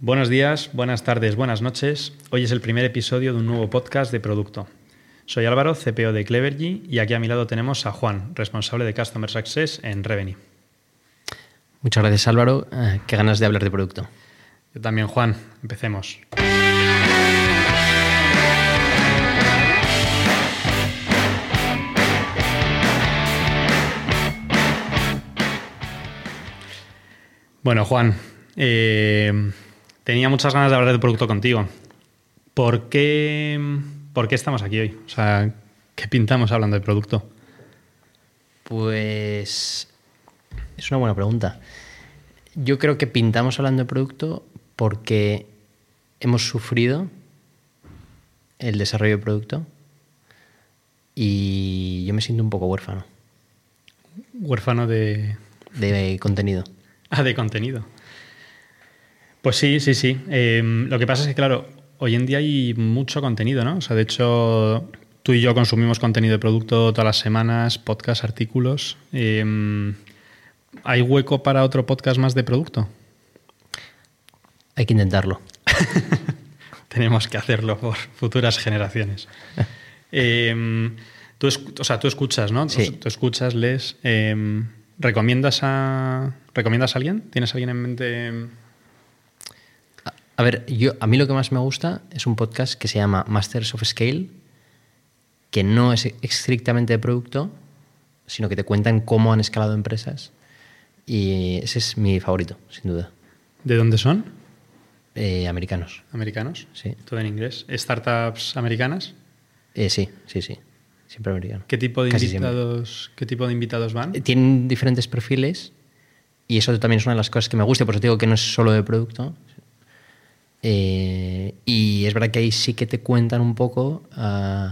Buenos días, buenas tardes, buenas noches. Hoy es el primer episodio de un nuevo podcast de producto. Soy Álvaro, CPO de Clevergy, y aquí a mi lado tenemos a Juan, responsable de Customer Success en Revenue. Muchas gracias Álvaro, eh, qué ganas de hablar de producto. Yo también, Juan. Empecemos. Bueno, Juan, eh, tenía muchas ganas de hablar de producto contigo. ¿Por qué, ¿Por qué estamos aquí hoy? O sea, ¿qué pintamos hablando de producto? Pues es una buena pregunta. Yo creo que pintamos hablando de producto porque hemos sufrido el desarrollo de producto y yo me siento un poco huérfano. Huérfano de... De contenido. Ah, de contenido. Pues sí, sí, sí. Em, lo que pasa es que, claro, hoy en día hay mucho contenido, ¿no? O sea, de hecho, tú y yo consumimos contenido de producto todas las semanas, podcasts, artículos. Em, ¿Hay hueco para otro podcast más de producto? Hay que intentarlo. Tenemos que hacerlo por futuras generaciones. Em, tú, o sea, tú escuchas, ¿no? Sí. Tú escuchas, lees. ¿recomiendas, a, ¿Recomiendas a alguien? ¿Tienes a alguien en mente? A ver, yo, a mí lo que más me gusta es un podcast que se llama Masters of Scale, que no es estrictamente de producto, sino que te cuentan cómo han escalado empresas. Y ese es mi favorito, sin duda. ¿De dónde son? Eh, americanos. ¿Americanos? Sí. Todo en inglés. ¿Startups americanas? Eh, sí, sí, sí. Siempre americano. ¿Qué tipo de invitados, ¿qué tipo de invitados van? Eh, tienen diferentes perfiles y eso también es una de las cosas que me gusta, por eso digo que no es solo de producto. Eh, y es verdad que ahí sí que te cuentan un poco uh,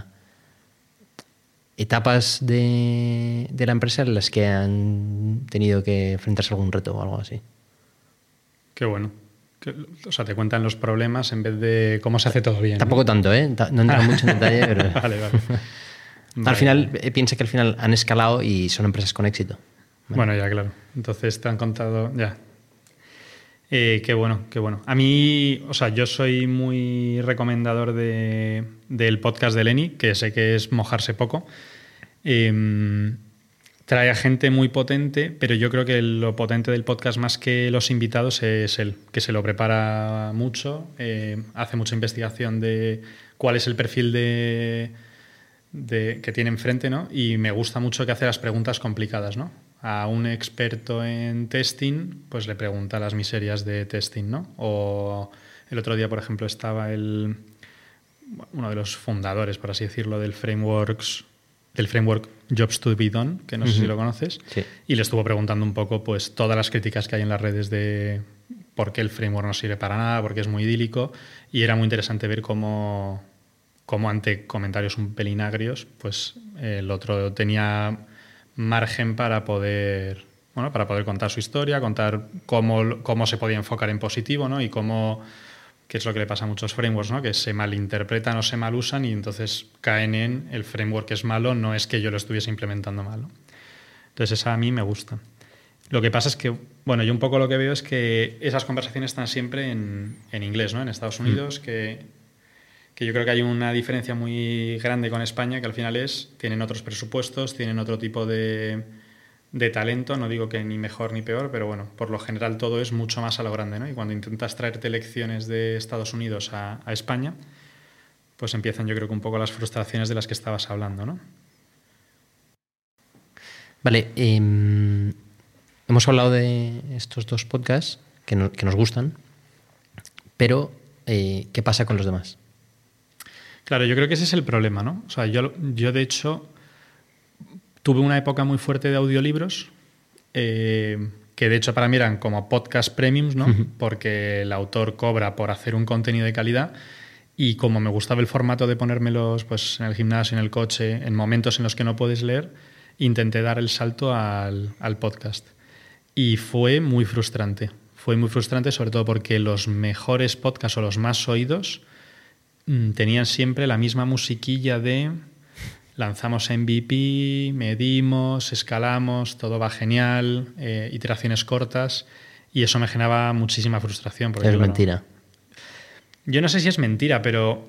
etapas de, de, la empresa en las que han tenido que enfrentarse a algún reto o algo así. Qué bueno. O sea, te cuentan los problemas en vez de cómo se hace todo bien. Tampoco ¿no? tanto, ¿eh? No entran mucho en detalle, pero. vale, vale. Al vale. final, eh, piensa que al final han escalado y son empresas con éxito. Vale. Bueno, ya, claro. Entonces te han contado. Ya. Eh, qué bueno, qué bueno. A mí, o sea, yo soy muy recomendador de, del podcast de Lenny, que sé que es mojarse poco. Eh, trae a gente muy potente, pero yo creo que lo potente del podcast más que los invitados es él, que se lo prepara mucho, eh, hace mucha investigación de cuál es el perfil de, que tiene enfrente, ¿no? Y me gusta mucho que hace las preguntas complicadas, ¿no? A un experto en testing, pues le pregunta las miserias de testing, ¿no? O el otro día, por ejemplo, estaba el uno de los fundadores, por así decirlo, del frameworks del framework Jobs to be Done, que no uh -huh. sé si lo conoces, sí. y le estuvo preguntando un poco pues todas las críticas que hay en las redes de por qué el framework no sirve para nada, porque es muy idílico, y era muy interesante ver cómo, cómo ante comentarios un pelín agrios, pues el otro tenía margen para poder, bueno, para poder contar su historia, contar cómo, cómo se podía enfocar en positivo, ¿no? Y cómo que es lo que le pasa a muchos frameworks, ¿no? que se malinterpretan o se malusan y entonces caen en el framework es malo, no es que yo lo estuviese implementando mal. ¿no? Entonces esa a mí me gusta. Lo que pasa es que, bueno, yo un poco lo que veo es que esas conversaciones están siempre en, en inglés, ¿no? En Estados Unidos, mm. que, yo creo que hay una diferencia muy grande con España, que al final es, tienen otros presupuestos, tienen otro tipo de, talento, no digo que ni mejor ni peor, pero bueno, por lo general todo es mucho más a lo grande, ¿no? Y cuando intentas traerte lecciones de Estados Unidos a, España, pues empiezan yo creo que un poco las frustraciones de las que estabas hablando, ¿no? Vale, eh, hemos hablado de estos dos podcasts que nos gustan, pero eh, ¿qué pasa con los demás? Claro, yo creo que ese es el problema, ¿no? O sea, yo, yo de hecho tuve una época muy fuerte de audiolibros, eh, que de hecho para mí eran como podcast premiums, ¿no? Uh -huh. Porque el autor cobra por hacer un contenido de calidad y como me gustaba el formato de ponérmelos pues, en el gimnasio, en el coche, en momentos en los que no puedes leer, intenté dar el salto al, al podcast. Y fue muy frustrante. Fue muy frustrante sobre todo porque los mejores podcasts o los más oídos tenían siempre la misma musiquilla de lanzamos MVP, medimos, escalamos, todo va genial, eh, iteraciones cortas y eso me generaba muchísima frustración. Porque, es claro, mentira. Yo no sé si es mentira, pero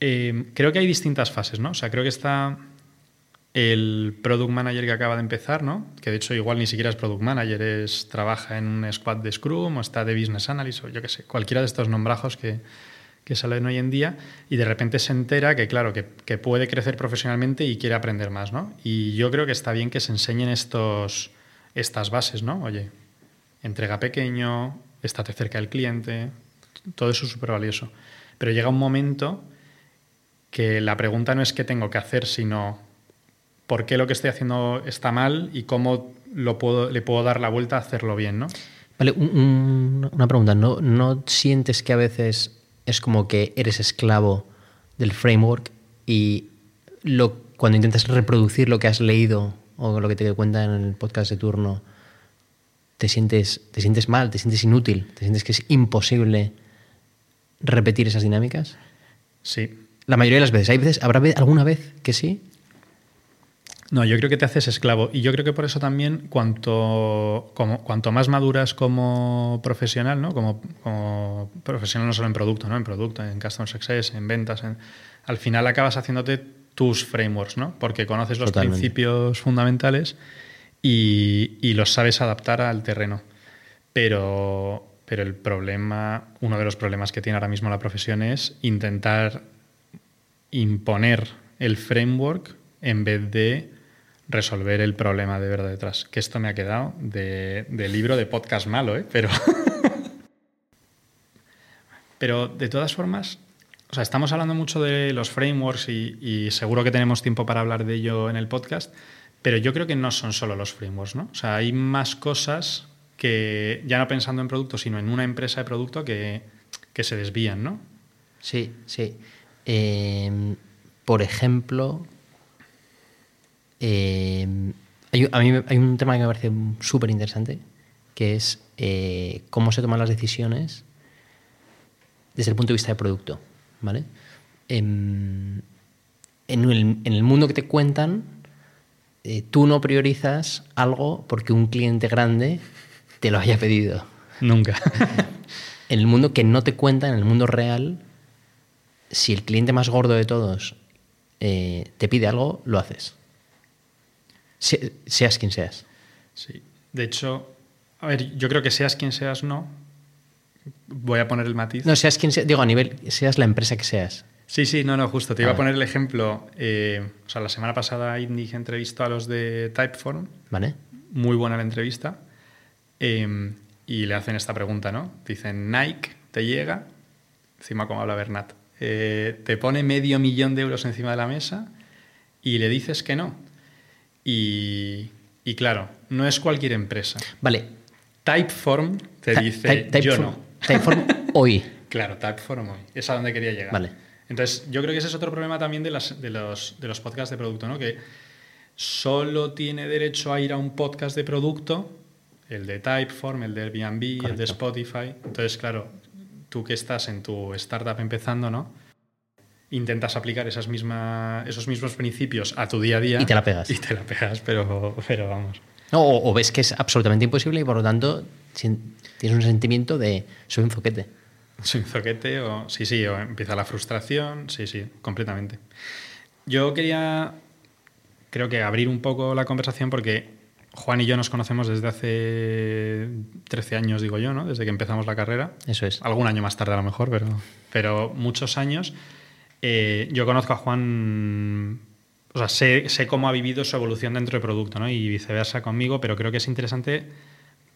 eh, creo que hay distintas fases, ¿no? O sea, creo que está el product manager que acaba de empezar, ¿no? Que de hecho igual ni siquiera es product manager, es trabaja en un squad de Scrum o está de business analyst o yo qué sé, cualquiera de estos nombrajos que, que salen hoy en día y de repente se entera que, claro, que, puede crecer profesionalmente y quiere aprender más, ¿no? Y yo creo que está bien que se enseñen estos, estas bases, ¿no? Oye, entrega pequeño, estate cerca del cliente, todo eso es súper valioso. Pero llega un momento que la pregunta no es qué tengo que hacer, sino por qué lo que estoy haciendo está mal y cómo lo puedo, le puedo dar la vuelta a hacerlo bien, ¿no? Vale, un, una pregunta. ¿No, ¿No sientes que a veces es como que eres esclavo del framework y lo, cuando intentas reproducir lo que has leído o lo que te cuenta en el podcast de turno, te sientes, te sientes mal, te sientes inútil, te sientes que es imposible repetir esas dinámicas? Sí. La mayoría de las veces. ¿Hay veces, ¿Habrá alguna vez que sí? No, yo creo que te haces esclavo. Y yo creo que por eso también, cuanto, como, cuanto más maduras como profesional, ¿no? Como, como, profesional no solo en producto, ¿no? En producto, en customer success, en ventas, al final acabas haciéndote tus frameworks, ¿no? Porque conoces los Totalmente. principios fundamentales y, y, los sabes adaptar al terreno. Pero, pero el problema, uno de los problemas que tiene ahora mismo la profesión es intentar imponer el framework en vez de resolver el problema de verdad detrás. Que esto me ha quedado de, de libro de podcast malo, ¿eh? Pero, pero de todas formas, o sea, estamos hablando mucho de los frameworks y, seguro que tenemos tiempo para hablar de ello en el podcast, pero yo creo que no son solo los frameworks, ¿no? O sea, hay más cosas que, ya no pensando en producto, sino en una empresa de producto que, que se desvían, ¿no? Sí, sí. Eh, por ejemplo, eh, hay, a mí hay un tema que me parece súper interesante, que es eh, cómo se toman las decisiones desde el punto de vista de producto. ¿vale? En, en, el, en el, mundo que te cuentan, eh, tú no priorizas algo porque un cliente grande te lo haya pedido. Nunca. en el mundo que no te cuentan, en el mundo real, si el cliente más gordo de todos eh, te pide algo, lo haces seas quien seas. Sí. De hecho, a ver, yo creo que seas quien seas, no. Voy a poner el matiz. No, seas quien seas, digo, a nivel, seas la empresa que seas. Sí, sí, no, no, justo. Te iba a, poner el ejemplo. Eh, o sea, la semana pasada Indy entrevistó a los de Typeform. Vale. Muy buena la entrevista. Eh, y le hacen esta pregunta, ¿no? Dicen, Nike te llega, encima como habla Bernat, eh, te pone medio millón de euros encima de la mesa y le dices que no. Y, claro, no es cualquier empresa. Vale. Typeform te dice, yo no. Typeform hoy. Claro, Typeform hoy. Es a donde quería llegar. Vale. Entonces, yo creo que ese es otro problema también de, las, de, los, de los podcasts de producto, ¿no? Que solo tiene derecho a ir a un podcast de producto, el de Typeform, el de Airbnb, el de Spotify. Entonces, claro, tú que estás en tu startup empezando, ¿no? Intentas aplicar esas misma, esos mismos principios a tu día a día. Y te la pegas. Y te la pegas, pero, pero vamos. No, o, ves que es absolutamente imposible y por lo tanto tienes un sentimiento de soy un zoquete. Soy un zoquete, o sí, sí, o empieza la frustración, sí, sí, completamente. Yo quería, creo que abrir un poco la conversación porque Juan y yo nos conocemos desde hace 13 años, digo yo, ¿no? Desde que empezamos la carrera. Eso es. Algún año más tarde a lo mejor, pero, pero muchos años. Eh, yo conozco a Juan, o sea, sé, cómo ha vivido su evolución dentro del producto, ¿no? Y viceversa conmigo, pero creo que es interesante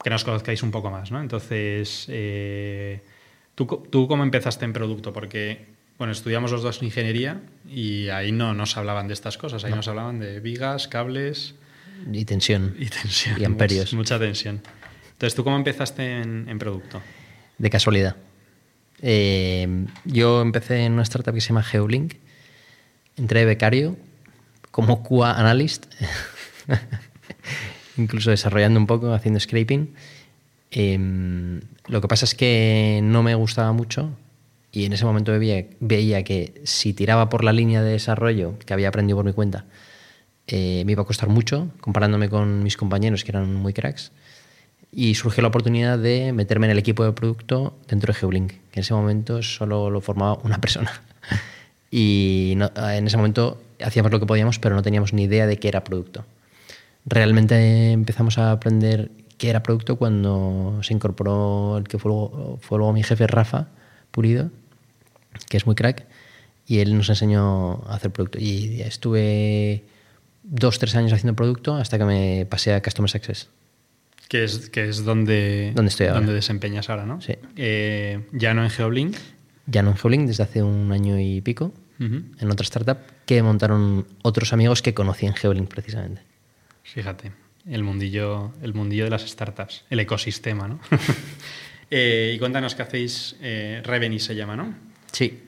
que nos conozcáis un poco más, ¿no? Entonces, eh, ¿tú, ¿tú cómo empezaste en producto? Porque, bueno, estudiamos los dos ingeniería y ahí no nos hablaban de estas cosas, ahí nos hablaban de vigas, cables... Y tensión. Y tensión. Y amperios. Mucha, tensión. Entonces, ¿tú cómo empezaste en producto? De casualidad. Eh, yo empecé en una startup que se llama Geolink. Entré de becario como QA analyst, incluso desarrollando un poco, haciendo scraping. Em, lo que pasa es que no me gustaba mucho y en ese momento veía, veía que si tiraba por la línea de desarrollo que había aprendido por mi cuenta, eh, me iba a costar mucho comparándome con mis compañeros que eran muy cracks. Y surgió la oportunidad de meterme en el equipo de producto dentro de Geolink, que en ese momento solo lo formaba una persona. Y en ese momento hacíamos lo que podíamos, pero no teníamos ni idea de qué era producto. Realmente empezamos a aprender qué era producto cuando se incorporó el que fue luego, fue luego mi jefe, Rafa Pulido, que es muy crack, y él nos enseñó a hacer producto. Y estuve dos, tres años haciendo producto hasta que me pasé a Customer Success. Que es, que es donde, ¿Dónde estoy ahora? donde desempeñas ahora, ¿no? Sí. Eh, ya no en Geoblink. Ya no en Geolink desde hace un año y pico, en otra startup que montaron otros amigos que conocí en Geolink precisamente. Fíjate, el mundillo, el mundillo de las startups, el ecosistema, ¿no? Eh, y cuéntanos qué hacéis, eh, Reveni se llama, ¿no? Sí.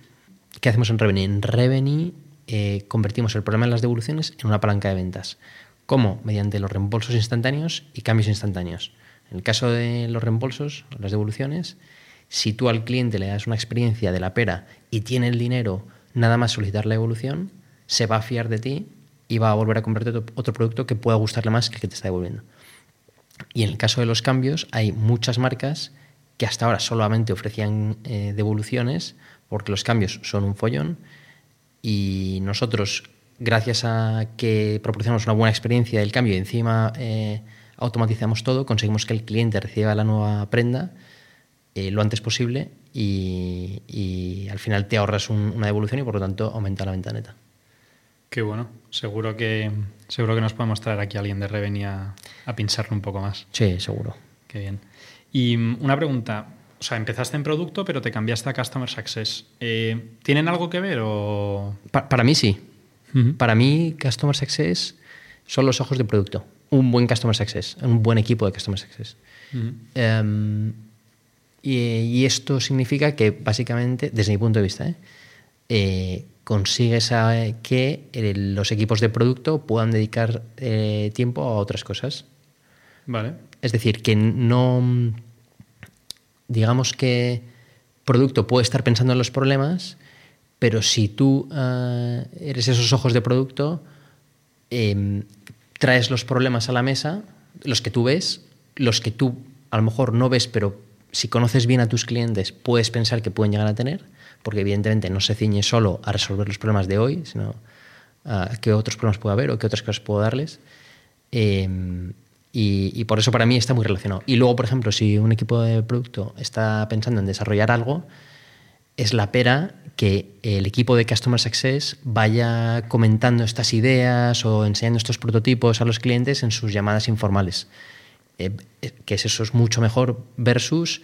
¿Qué hacemos en Reveni? En Reveni eh, convertimos el problema de las devoluciones en una palanca de ventas. ¿Cómo? Mediante los reembolsos instantáneos y cambios instantáneos. En el caso de los reembolsos, las devoluciones, si tú al cliente le das una experiencia de la pera y tiene el dinero nada más solicitar la devolución, se va a fiar de ti y va a volver a comprarte otro producto que pueda gustarle más que el que te está devolviendo. Y en el caso de los cambios, hay muchas marcas que hasta ahora solamente ofrecían eh, devoluciones porque los cambios son un follón y nosotros, gracias a que proporcionamos una buena experiencia del cambio y encima eh, automatizamos todo, conseguimos que el cliente reciba la nueva prenda eh, lo antes posible y, y, al final te ahorras un, una devolución y por lo tanto aumenta la venta neta. Qué bueno. Seguro que, seguro que nos podemos traer aquí a alguien de Reveni a, a pincharlo un poco más. Sí, seguro. Qué bien. Y mm, una pregunta. O sea, empezaste en producto, pero te cambiaste a Customer Success. Eh, ¿Tienen algo que ver o...? Pa para mí sí. Uh -huh. Para mí, Customer Success son los ojos de producto. Un buen Customer Success, un buen equipo de Customer Success. Uh -huh. um, y, y, esto significa que, básicamente, desde mi punto de vista, ¿eh? Eh, consigues a que los equipos de producto puedan dedicar eh, tiempo a otras cosas. Vale. Es decir, que no. Digamos que producto puede estar pensando en los problemas, pero si tú uh, eres esos ojos de producto, eh, traes los problemas a la mesa, los que tú ves, los que tú a lo mejor no ves, pero si conoces bien a tus clientes, puedes pensar que pueden llegar a tener, porque evidentemente no se ciñe solo a resolver los problemas de hoy, sino a qué otros problemas puede haber o qué otras cosas puedo darles. Eh, y, y, por eso para mí está muy relacionado. Y luego, por ejemplo, si un equipo de producto está pensando en desarrollar algo, es la pera que el equipo de Customer Success vaya comentando estas ideas o enseñando estos prototipos a los clientes en sus llamadas informales. Eh, que eso es mucho mejor versus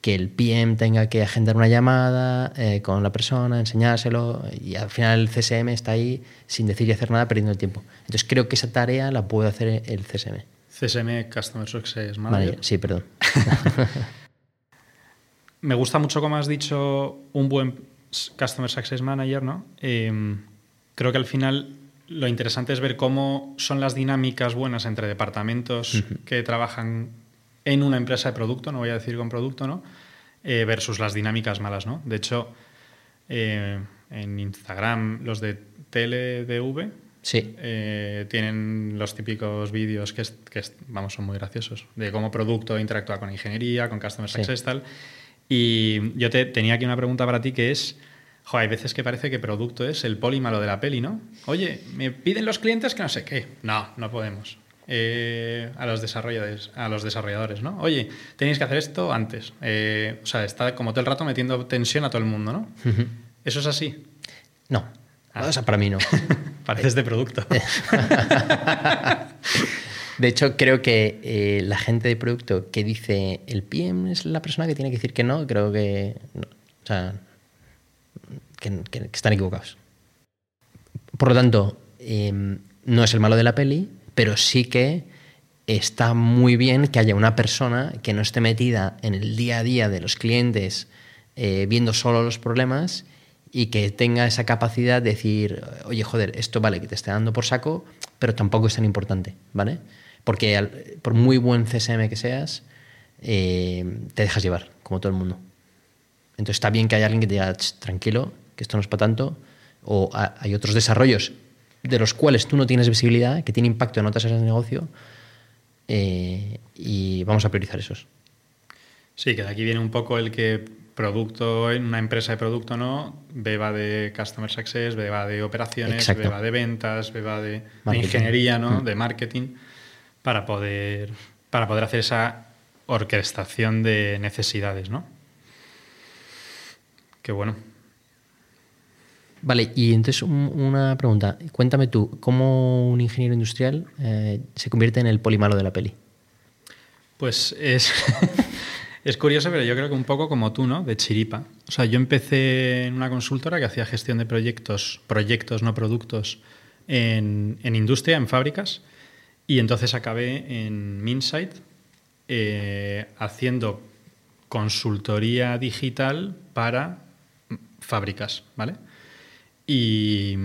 que el PM tenga que agendar una llamada eh, con la persona, enseñárselo y al final el CSM está ahí sin decir y hacer nada perdiendo el tiempo. Entonces creo que esa tarea la puede hacer el CSM. CSM, Customer Success Manager. Manager sí, perdón. Me gusta mucho, como has dicho, un buen Customer Success Manager, ¿no? Eh, creo que al final lo interesante es ver cómo son las dinámicas buenas entre departamentos uh -huh. que trabajan en una empresa de producto, no voy a decir con producto, ¿no? Eh, versus las dinámicas malas, ¿no? De hecho, eh, en Instagram, los de TLDV sí. eh, tienen los típicos vídeos que, es, que es, vamos, son muy graciosos, de cómo producto interactúa con ingeniería, con Customer Success, sí. tal. Y yo te, tenía aquí una pregunta para ti que es, jo, hay veces que parece que producto es el poli malo de la peli, ¿no? Oye, me piden los clientes que no sé qué. No, no podemos. Eh, a, los desarrolladores, a los desarrolladores, ¿no? Oye, tenéis que hacer esto antes. Eh, o sea, está como todo el rato metiendo tensión a todo el mundo, ¿no? Uh -huh. ¿Eso es así? No. Ah. O sea, para mí no. Pareces de producto. de hecho, creo que eh, la gente de producto que dice el PM es la persona que tiene que decir que no, creo que. No. O sea, que, están equivocados. Por lo tanto, eh, no es el malo de la peli, pero sí que está muy bien que haya una persona que no esté metida en el día a día de los clientes eh, viendo solo los problemas y que tenga esa capacidad de decir, oye, joder, esto vale que te esté dando por saco, pero tampoco es tan importante, ¿vale? Porque al, por muy buen CSM que seas, eh, te dejas llevar, como todo el mundo. Entonces está bien que haya alguien que te diga, tranquilo, que esto no es para tanto, o a, hay otros desarrollos de los cuales tú no tienes visibilidad, que tiene impacto en otras áreas de negocio, eh, y vamos a priorizar esos. Sí, que de aquí viene un poco el que producto una empresa de producto no, beba de customer success, beba de operaciones, Exacto. beba de ventas, beba de, de ingeniería, ¿no? Mm. de marketing, para poder, para poder hacer esa orquestación de necesidades, ¿no? Qué bueno. Vale, y entonces un- una pregunta. Cuéntame tú, ¿cómo un ingeniero industrial eh, se convierte en el polimalo de la peli? Pues es, es curioso, pero yo creo que un poco como tú, ¿no? De chiripa. O sea, yo empecé en una consultora que hacía gestión de proyectos, proyectos, no productos, en, en industria, en fábricas, y entonces acabé en Minsight eh, haciendo consultoría digital para fábricas, ¿vale? Y,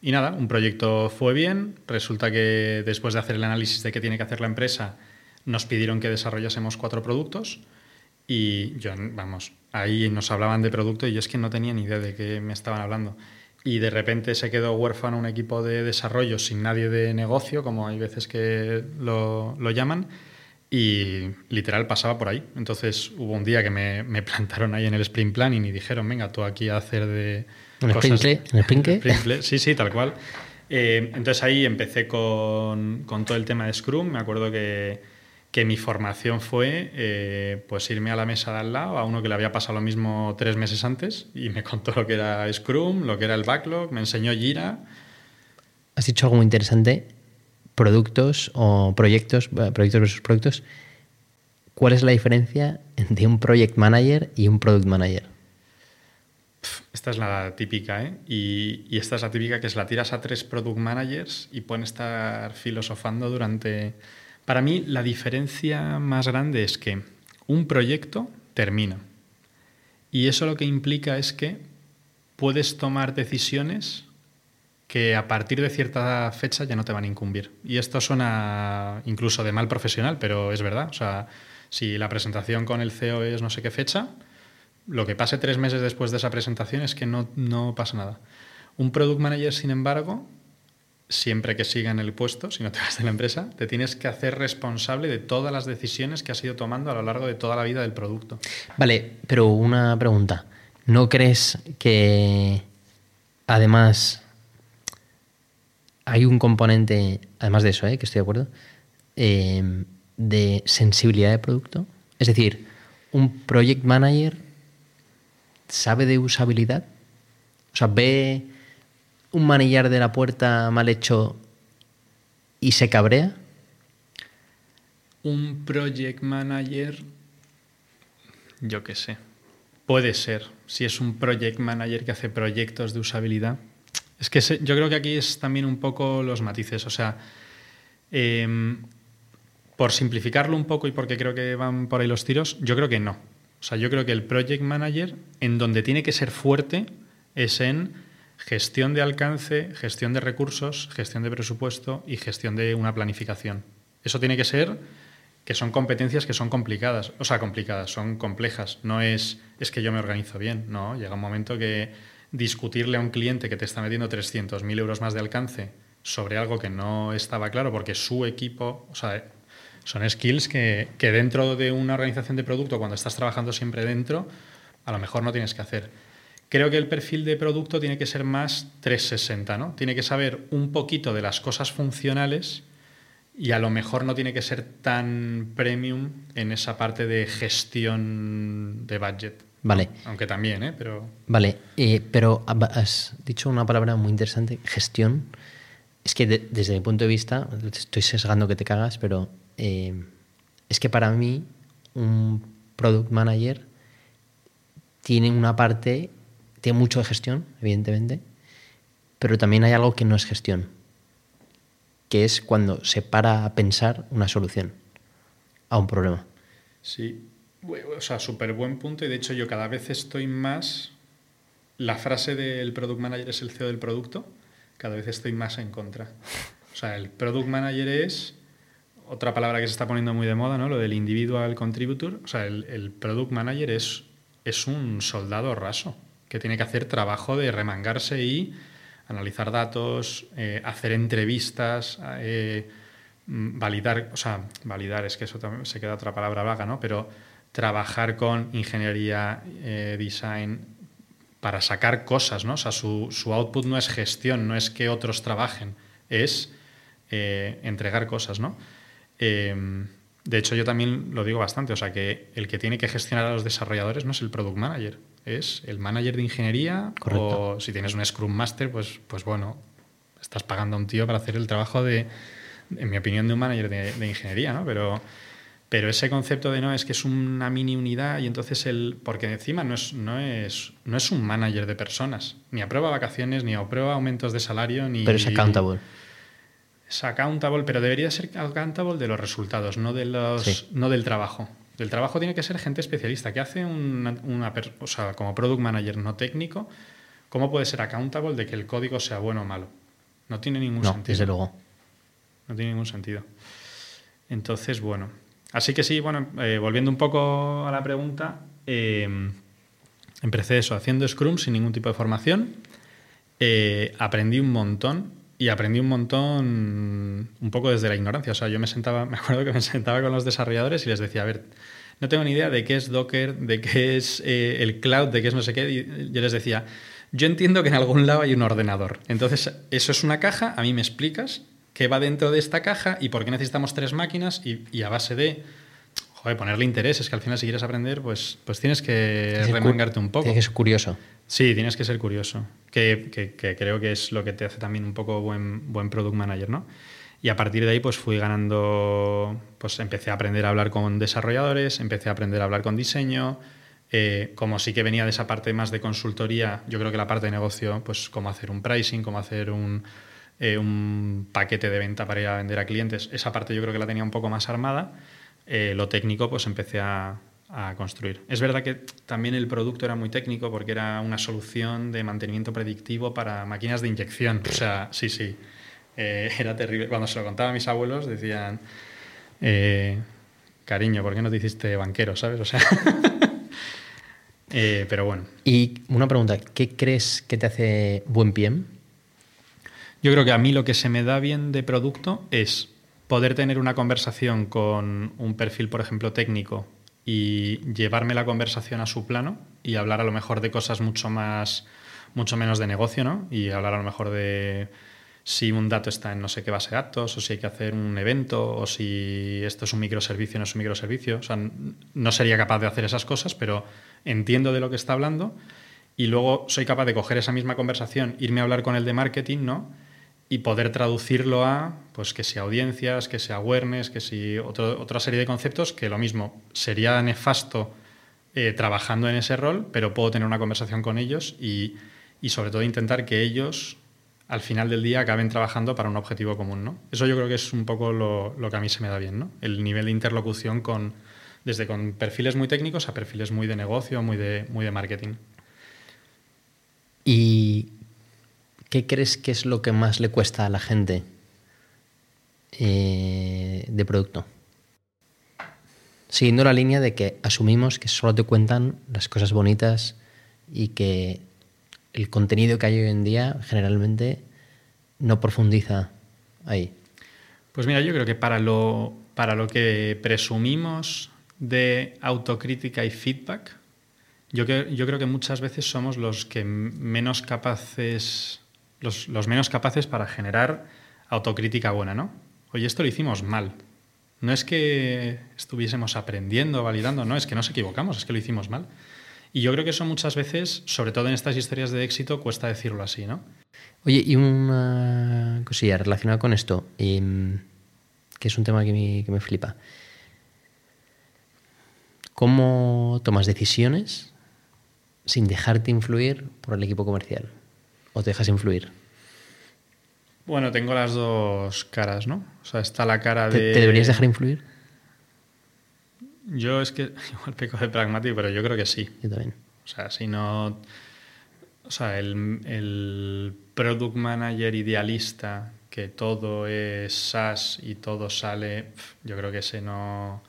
y nada, un proyecto fue bien. Resulta que después de hacer el análisis de qué tiene que hacer la empresa, nos pidieron que desarrollásemos cuatro productos. Y yo, vamos, ahí nos hablaban de producto y yo es que no tenía ni idea de qué me estaban hablando. Y de repente se quedó huérfano un equipo de desarrollo sin nadie de negocio, como hay veces que lo, lo llaman. Y literal pasaba por ahí. Entonces hubo un día que me, me plantaron ahí en el sprint planning y dijeron, venga, tú aquí a hacer de... ¿En el? ¿En el? Sprintle, Sí, sí, tal cual. Eh, entonces ahí empecé con, con todo el tema de Scrum. Me acuerdo que, que mi formación fue pues pues irme a la mesa de al lado, a uno que le había pasado lo mismo tres meses antes y me contó lo que era Scrum, lo que era el backlog, me enseñó Jira. Has dicho algo muy interesante, productos o proyectos, eh, proyectos versus productos. ¿Cuál es la diferencia entre un project manager y un product manager? Esta es la típica, ¿eh? Y, y esta es la típica que es la tiras a tres product managers y pueden estar filosofando durante... Para mí la diferencia más grande es que un proyecto termina. Y eso lo que implica es que puedes tomar decisiones que a partir de cierta fecha ya no te van a incumbir. Y esto suena incluso de mal profesional, pero es verdad. O sea, si la presentación con el CEO es no sé qué fecha, lo que pase tres meses después de esa presentación es que no, no pasa nada. Un product manager, sin embargo, siempre que siga en el puesto, si no te vas de la empresa, te tienes que hacer responsable de todas las decisiones que has ido tomando a lo largo de toda la vida del producto. Vale, pero una pregunta. ¿No crees que además hay un componente, además de eso, ¿eh? que estoy de acuerdo, eh, de sensibilidad de producto? Es decir, un project manager sabe de usabilidad. O sea, ve un manillar de la puerta mal hecho y se cabrea. Un project manager, yo qué sé, puede ser. Si es un project manager que hace proyectos de usabilidad. Es que se- yo creo que aquí es también un poco los matices. O sea, em, por simplificarlo un poco y porque creo que van por ahí los tiros, yo creo que no. O sea, yo creo que el project manager, en donde tiene que ser fuerte, es en gestión de alcance, gestión de recursos, gestión de presupuesto y gestión de una planificación. Eso tiene que ser que son competencias que son complicadas, o sea, complicadas, son complejas. No es, es que yo me organizo bien, no. Llega un momento que discutirle a un cliente que te está metiendo 300.000 euros más de alcance sobre algo que no estaba claro, porque su equipo, o sea, son skills que, que dentro de una organización de producto, cuando estás trabajando siempre dentro, a lo mejor no tienes que hacer. Creo que el perfil de producto tiene que ser más 360, ¿no? Tiene que saber un poquito de las cosas funcionales y a lo mejor no tiene que ser tan premium en esa parte de gestión de budget. Vale. Aunque también, ¿eh? Pero Vale, eh, pero has dicho una palabra muy interesante, gestión. Es que de- desde mi punto de vista, estoy sesgando que te cagas, pero eh, es que para mí un product manager tiene una parte, tiene mucho de gestión, evidentemente, pero también hay algo que no es gestión, que es cuando se para a pensar una solución a un problema. Sí, o sea, súper buen punto y de hecho yo cada vez estoy más... La frase del product manager es el CEO del producto, cada vez estoy más en contra. O sea, el product manager es otra palabra que se está poniendo muy de moda, ¿no? Lo del individual contributor. O sea, el, el product manager es, es un soldado raso que tiene que hacer trabajo de remangarse y analizar datos, eh, hacer entrevistas, eh, mm, validar, o sea, validar es que eso también se queda otra palabra vaga, ¿no? Pero trabajar con ingeniería, eh, design, para sacar cosas, ¿no? O sea, su, su, output no es gestión, no es que otros trabajen, es entregar cosas, ¿no? Em, de hecho, yo también lo digo bastante, o sea, que el que tiene que gestionar a los desarrolladores no es el product manager, es el manager de ingeniería o si tienes un Scrum Master, pues, pues bueno, estás pagando a un tío para hacer el trabajo de, en mi opinión, de un manager de, ingeniería, ¿no? Pero, pero ese concepto de no es que es una mini unidad y entonces el. Porque encima no es, no es, no es un manager de personas. Ni aprueba vacaciones, ni aprueba aumentos de salario, ni. Pero es accountable. Es accountable, pero debería ser accountable de los resultados, no, de los, no del trabajo. Del trabajo tiene que ser gente especialista, que hace una, una o sea, como product manager no técnico, ¿cómo puede ser accountable de que el código sea bueno o malo? No tiene ningún no, sentido. Desde luego. No tiene ningún sentido. Entonces, bueno. Así que sí, bueno, eh, volviendo un poco a la pregunta, eh, empecé eso, haciendo Scrum sin ningún tipo de formación. Eh, aprendí un montón y aprendí un montón un poco desde la ignorancia. O sea, yo me sentaba, me acuerdo que me sentaba con los desarrolladores y les decía, a ver, no tengo ni idea de qué es Docker, de qué es el cloud, de qué es no sé qué. Y yo les decía, yo entiendo que en algún lado hay un ordenador. Entonces, eso es una caja, a mí me explicas qué va dentro de esta caja y por qué necesitamos tres máquinas y, a base de joder, ponerle interés, es que al final si quieres aprender, pues, pues tienes que remangarte un poco. Tienes que ser curioso. Sí, tienes que ser curioso, que, creo que es lo que te hace también un poco buen, buen product manager, ¿no? Y a partir de ahí pues fui ganando, pues empecé a aprender a hablar con desarrolladores, empecé a aprender a hablar con diseño, eh, como sí que venía de esa parte más de consultoría, yo creo que la parte de negocio, pues cómo hacer un pricing, cómo hacer un, eh, un paquete de venta para ir a vender a clientes, esa parte yo creo que la tenía un poco más armada. Eh, lo técnico, pues empecé a, a, construir. Es verdad que también el producto era muy técnico porque era una solución de mantenimiento predictivo para máquinas de inyección. O sea, sí, sí, era terrible. Cuando se lo contaba a mis abuelos, decían, cariño, ¿por qué no te hiciste banquero, sabes? O sea. Eh, pero bueno. Y una pregunta, ¿qué crees que te hace buen PM? Yo creo que a mí lo que se me da bien de producto es poder tener una conversación con un perfil, por ejemplo, técnico y llevarme la conversación a su plano y hablar a lo mejor de cosas mucho más, mucho menos de negocio, ¿no? Y hablar a lo mejor de si un dato está en no sé qué base de datos, o si hay que hacer un evento, o si esto es un microservicio no es un microservicio. O sea, no sería capaz de hacer esas cosas, pero entiendo de lo que está hablando y luego soy capaz de coger esa misma conversación, irme a hablar con el de marketing, ¿no? Y poder traducirlo a, pues que sea audiencias, que sea awareness, que si otra serie de conceptos que lo mismo sería nefasto eh, trabajando en ese rol, pero puedo tener una conversación con ellos y, y, sobre todo intentar que ellos al final del día acaben trabajando para un objetivo común, ¿no? Eso yo creo que es un poco lo, lo que a mí se me da bien, ¿no? El nivel de interlocución con, desde con perfiles muy técnicos a perfiles muy de negocio, muy de, muy de marketing. ¿Y qué crees que es lo que más le cuesta a la gente eh, de producto? Siguiendo la línea de que asumimos que solo te cuentan las cosas bonitas y que el contenido que hay hoy en día generalmente no profundiza ahí. Pues mira, yo creo que para lo, para lo que presumimos de autocrítica y feedback, yo, yo creo que muchas veces somos los que menos capaces, los, menos capaces para generar autocrítica buena, ¿no? Oye, esto lo hicimos mal. No es que estuviésemos aprendiendo, validando, no, es que nos equivocamos, es que lo hicimos mal. Y yo creo que eso muchas veces, sobre todo en estas historias de éxito, cuesta decirlo así, ¿no? Oye, y una cosilla relacionada con esto, em, que es un tema que me, que me flipa. ¿Cómo tomas decisiones sin dejarte influir por el equipo comercial? ¿O te dejas influir? Bueno, tengo las dos caras, ¿no? O sea, está la cara de... ¿Te, deberías dejar influir? Yo es que igual peco de pragmático, pero yo creo que sí. Yo también. O sea, si no... O sea, el, el product manager idealista, que todo es SaaS y todo sale, yo creo que ese no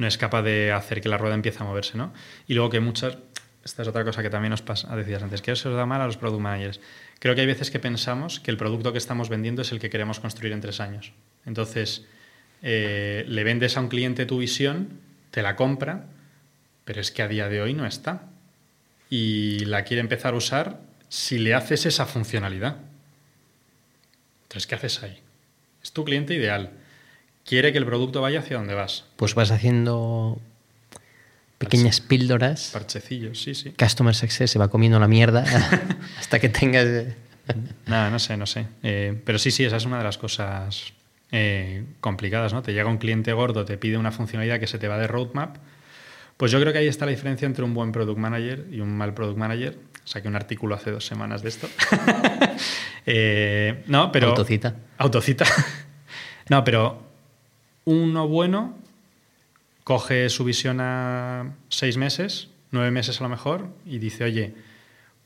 no es capaz de hacer que la rueda empiece a moverse, ¿no? Y luego que muchas, esta es otra cosa que también nos pasa, decías antes, que eso os da mal a los product managers. Creo que hay veces que pensamos que el producto que estamos vendiendo es el que queremos construir en tres años. Entonces, eh, le vendes a un cliente tu visión, te la compra, pero es que a día de hoy no está. Y la quiere empezar a usar si le haces esa funcionalidad. Entonces, ¿qué haces ahí? Es tu cliente ideal. Quiere que el producto vaya hacia donde vas. Pues vas haciendo pequeñas píldoras. Parchecillos, sí, sí. Customer Success se va comiendo la mierda hasta que tengas... Nada, no sé, no sé. Eh, pero sí, sí, esa es una de las cosas eh, complicadas, ¿no? Te llega un cliente gordo, te pide una funcionalidad que se te va de roadmap. Pues yo creo que ahí está la diferencia entre un buen product manager y un mal product manager. Saqué un artículo hace dos semanas de esto. Eh, no, pero. Autocita. Autocita. no, pero uno bueno coge su visión a seis meses, nueve meses a lo mejor, y dice, oye,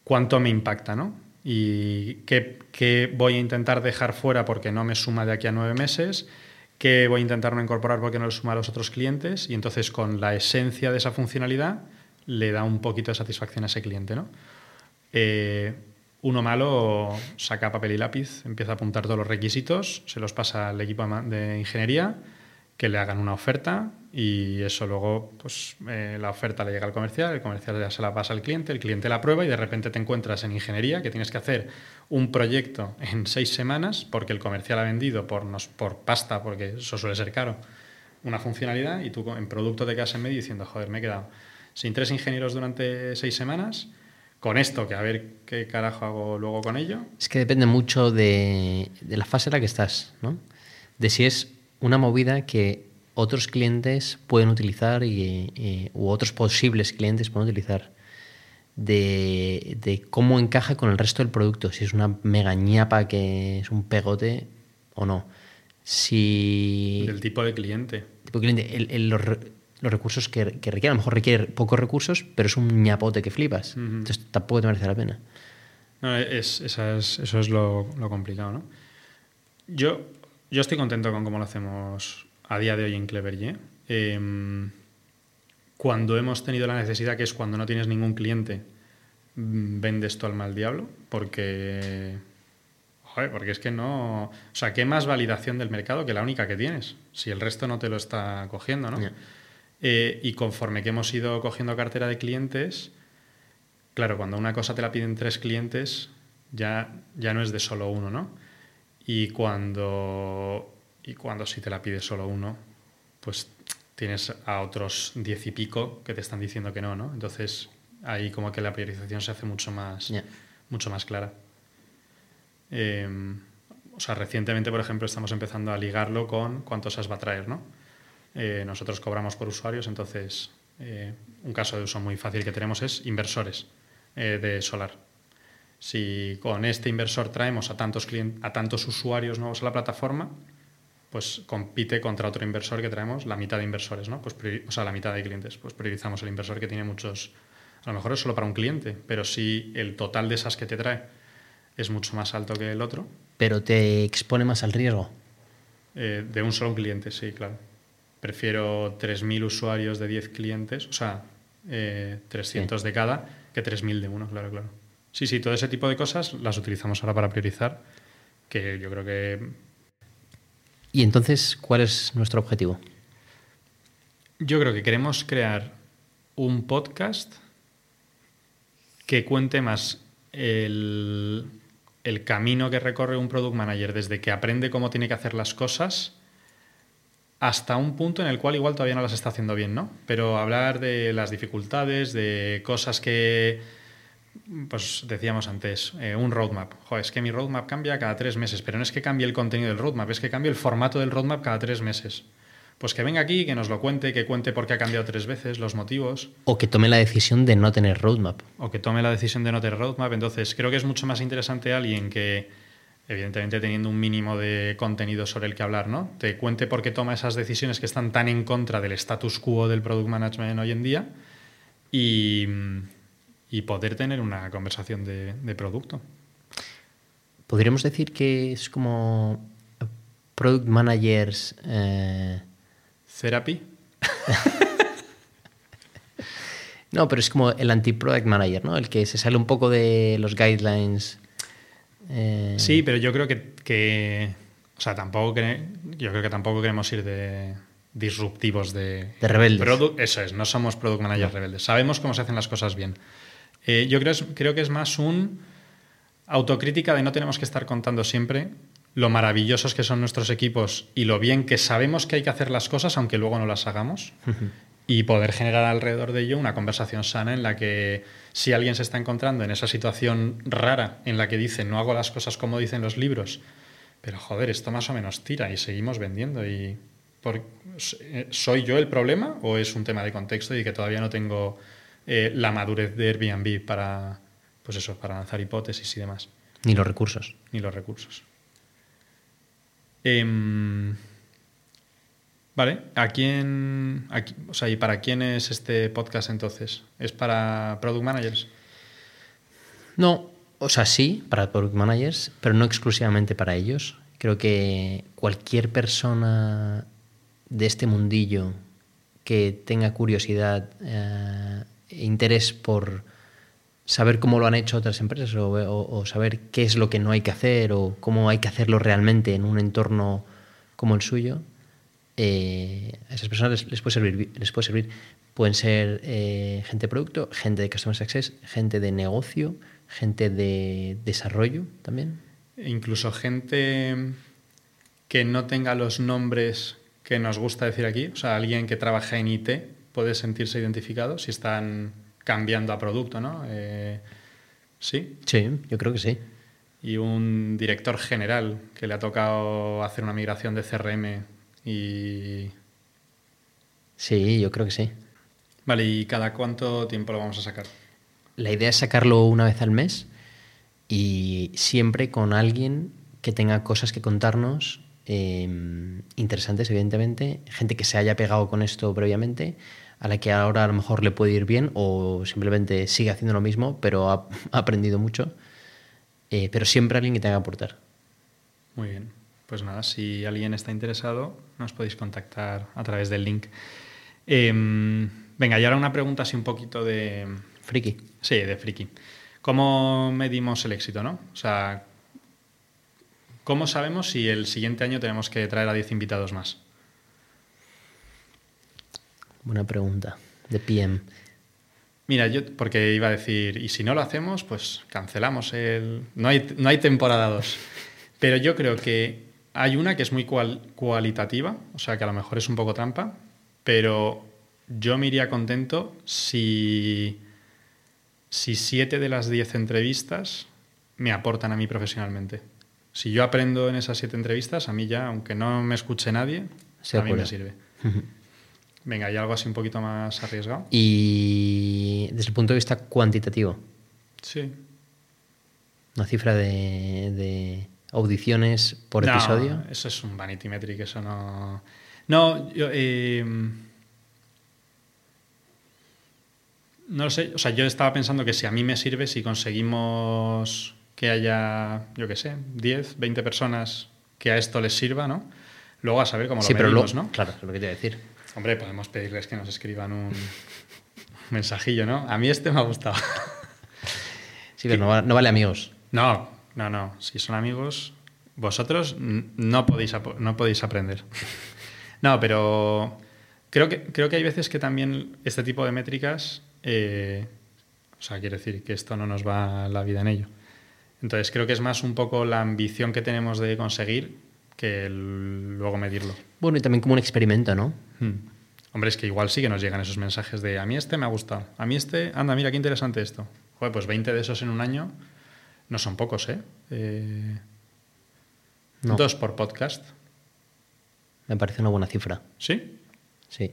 ¿cuánto me impacta, no? ¿Y qué, qué voy a intentar dejar fuera porque no me suma de aquí a nueve meses? ¿Qué voy a intentar no incorporar porque no le suma a los otros clientes? Y entonces con la esencia de esa funcionalidad le da un poquito de satisfacción a ese cliente, ¿no? Eh, uno malo saca papel y lápiz, empieza a apuntar todos los requisitos, se los pasa al equipo de ingeniería, que le hagan una oferta y eso luego, pues eh, la oferta le llega al comercial, el comercial ya se la pasa al cliente, el cliente la prueba y de repente te encuentras en ingeniería que tienes que hacer un proyecto en seis semanas porque el comercial ha vendido por, nos, por pasta, porque eso suele ser caro, una funcionalidad y tú en producto te quedas en medio diciendo, joder, me he quedado sin tres ingenieros durante seis semanas con esto, que a ver qué carajo hago luego con ello. Es que depende mucho de, de la fase en la que estás, ¿no? De si es una movida que otros clientes pueden utilizar y, u otros posibles clientes pueden utilizar. De, de, cómo encaja con el resto del producto, si es una mega ñapa que es un pegote o no. Si... Del tipo de cliente. Tipo de cliente. El, el, los, los recursos que, que, requiere. A lo mejor requiere pocos recursos, pero es un ñapote que flipas. Uh -huh. Entonces tampoco te merece la pena. No, es, esa es, eso es lo, lo, complicado, ¿no? Yo, yo estoy contento con cómo lo hacemos a día de hoy en Cleverly. Eh, cuando hemos tenido la necesidad, que es cuando no tienes ningún cliente, mm, vendes tu alma al diablo, porque... Joder, porque es que no... O sea, ¿qué más validación del mercado que la única que tienes? Si el resto no te lo está cogiendo, ¿no? Yeah. Eh, y conforme que hemos ido cogiendo cartera de clientes, claro, cuando una cosa te la piden tres clientes, ya, ya no es de solo uno, ¿no? Y cuando, y cuando si te la pide solo uno, pues tienes a otros diez y pico que te están diciendo que no, ¿no? Entonces ahí como que la priorización se hace mucho más, yeah. mucho más clara. Eh, o sea, recientemente, por ejemplo, estamos empezando a ligarlo con cuántos SaaS va a traer, ¿no? Eh, nosotros cobramos por usuarios, entonces eh, un caso de uso muy fácil que tenemos es inversores eh, de solar. Si con este inversor traemos a tantos, a tantos usuarios nuevos a la plataforma, pues compite contra otro inversor que traemos la mitad de inversores, ¿no? Pues, o sea, la mitad de clientes. Pues priorizamos el inversor que tiene muchos, a lo mejor es solo para un cliente, pero si el total de esas que te trae es mucho más alto que el otro. Pero te expone más al riesgo. Eh, de un solo cliente, sí, claro prefiero 3.000 usuarios de 10 clientes, o sea, eh, 300 sí. de cada, que 3.000 de uno, claro, claro. Sí, sí, todo ese tipo de cosas las utilizamos ahora para priorizar, que yo creo que... ¿Y entonces cuál es nuestro objetivo? Yo creo que queremos crear un podcast que cuente más el, el camino que recorre un product manager desde que aprende cómo tiene que hacer las cosas hasta un punto en el cual igual todavía no las está haciendo bien, ¿no? Pero hablar de las dificultades, de cosas que, pues decíamos antes, eh, un roadmap. Joder, es que mi roadmap cambia cada tres meses, pero no es que cambie el contenido del roadmap, es que cambie el formato del roadmap cada tres meses. Pues que venga aquí, que nos lo cuente, que cuente por qué ha cambiado tres veces, los motivos. O que tome la decisión de no tener roadmap. O que tome la decisión de no tener roadmap. Entonces, creo que es mucho más interesante alguien que evidentemente teniendo un mínimo de contenido sobre el que hablar, ¿no? Te cuente por qué toma esas decisiones que están tan en contra del status quo del product management hoy en día y, y poder tener una conversación de, de, producto. Podríamos decir que es como product managers... Eh... Therapy. no, pero es como el anti-product manager, ¿no? El que se sale un poco de los guidelines eh... Sí, pero yo creo que, que, O sea, tampoco cre- yo creo que tampoco queremos ir de disruptivos de... De rebeldes. Eso es, no somos product managers rebeldes. Sabemos cómo se hacen las cosas bien. Eh, yo creo, creo que es más un autocrítica de no tenemos que estar contando siempre lo maravillosos que son nuestros equipos y lo bien que sabemos que hay que hacer las cosas aunque luego no las hagamos y poder generar alrededor de ello una conversación sana en la que si alguien se está encontrando en esa situación rara en la que dice no hago las cosas como dicen los libros, pero joder, esto más o menos tira y seguimos vendiendo y por- eh, ¿soy yo el problema o es un tema de contexto y que todavía no tengo eh, la madurez de Airbnb para pues eso, para lanzar hipótesis y demás, Ni los recursos. ni los recursos? Em, Vale, ¿a quién, o sea, ¿y para quién es este podcast entonces? ¿Es para product managers? No, o sea, sí, para product managers, pero no exclusivamente para ellos. Creo que cualquier persona de este mundillo que tenga curiosidad eh, interés por saber cómo lo han hecho otras empresas o, saber qué es lo que no hay que hacer o cómo hay que hacerlo realmente en un entorno como el suyo, eh, a esas personas les, les puede servir. Les puede servir. Pueden ser eh, gente de producto, gente de Customer Success, gente de negocio, gente de desarrollo también. E Incluso gente que no tenga los nombres que nos gusta decir aquí, o sea, alguien que trabaja en IT puede sentirse identificado si están cambiando a producto, ¿no? Eh, sí. Sí, yo creo que sí. Y un director general que le ha tocado hacer una migración de CRM y... Sí, yo creo que sí. Vale, ¿y cada cuánto tiempo lo vamos a sacar? La idea es sacarlo una vez al mes y siempre con alguien que tenga cosas que contarnos, eh, interesantes evidentemente, gente que se haya pegado con esto previamente, a la que ahora a lo mejor le puede ir bien o simplemente sigue haciendo lo mismo, pero ha, ha aprendido mucho, Eh, pero siempre alguien que tenga que aportar. Muy bien. Pues nada, si alguien está interesado, nos podéis contactar a través del link. Em, venga, y ahora una pregunta así un poquito de... Friki. Sí, de friki. ¿Cómo medimos el éxito, no? O sea, ¿cómo sabemos si el siguiente año tenemos que traer a 10 invitados más? Buena pregunta. De PM. Mira, yo, porque iba a decir, y si no lo hacemos, pues cancelamos el... No hay, no hay temporada 2. Pero yo creo que hay una que es muy cual- cualitativa, o sea que a lo mejor es un poco trampa, pero yo me iría contento si, si siete de las 10 entrevistas me aportan a mí profesionalmente. Si yo aprendo en esas siete entrevistas, a mí ya, aunque no me escuche nadie, a mí me sirve. Venga, ¿hay algo así un poquito más arriesgado? Y desde el punto de vista cuantitativo, Sí. una cifra de, de audiciones por No, episodio. Eso es un vanity metric, eso no. No, yo. eh, no lo sé. O sea, yo estaba pensando que si a mí me sirve, si conseguimos que haya, yo qué sé, 10, 20 personas que a esto les sirva, ¿no? Luego a saber cómo lo sí, pero ¿no? claro, es lo que te iba a decir. Hombre, podemos pedirles que nos escriban un mensajillo, ¿no? A mí este me ha gustado. Sí, pero no, va- no vale amigos. No, no, no. Si son amigos, vosotros no podéis, no podéis aprender. No, pero creo que, creo que hay veces que también este tipo de métricas, eh, o sea, quiero decir que esto no nos va la vida en ello. Entonces creo que es más un poco la ambición que tenemos de conseguir que el- luego medirlo. Bueno, y también como un experimento, ¿no? Hmm. Hombre, es que igual sí que nos llegan esos mensajes de a mí este me ha gustado, a mí este, anda, mira qué interesante esto. Joder, pues 20 de esos en un año no son pocos, ¿eh? Eh, No. Dos por podcast, Me parece una buena cifra. ¿sí? Sí.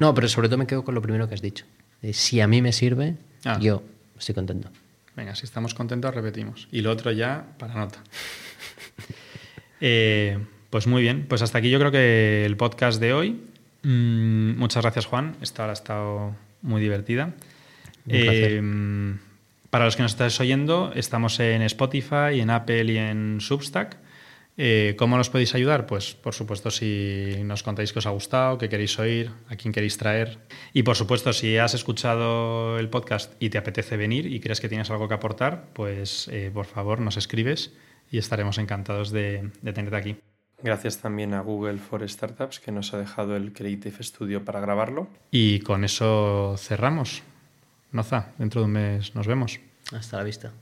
No, pero sobre todo me quedo con lo primero que has dicho. Si a mí me sirve, Ah. yo estoy contento. Venga, si estamos contentos, repetimos. Y lo otro ya para nota. Eh, pues muy bien, pues hasta aquí yo creo que el podcast de hoy. Mm, muchas gracias, Juan. Esta hora ha estado muy divertida. Eh, para los que nos estáis oyendo, estamos en Spotify, en Apple y en Substack. Eh, ¿Cómo nos podéis ayudar? Pues por supuesto si nos contáis que os ha gustado, que queréis oír, a quién queréis traer. Y por supuesto si has escuchado el podcast y te apetece venir y crees que tienes algo que aportar, pues eh, por favor nos escribes y estaremos encantados de, de tenerte aquí. Gracias también a Google for Startups que nos ha dejado el Creative Studio para grabarlo. Y con eso cerramos. Noza, dentro de un mes nos vemos. Hasta la vista.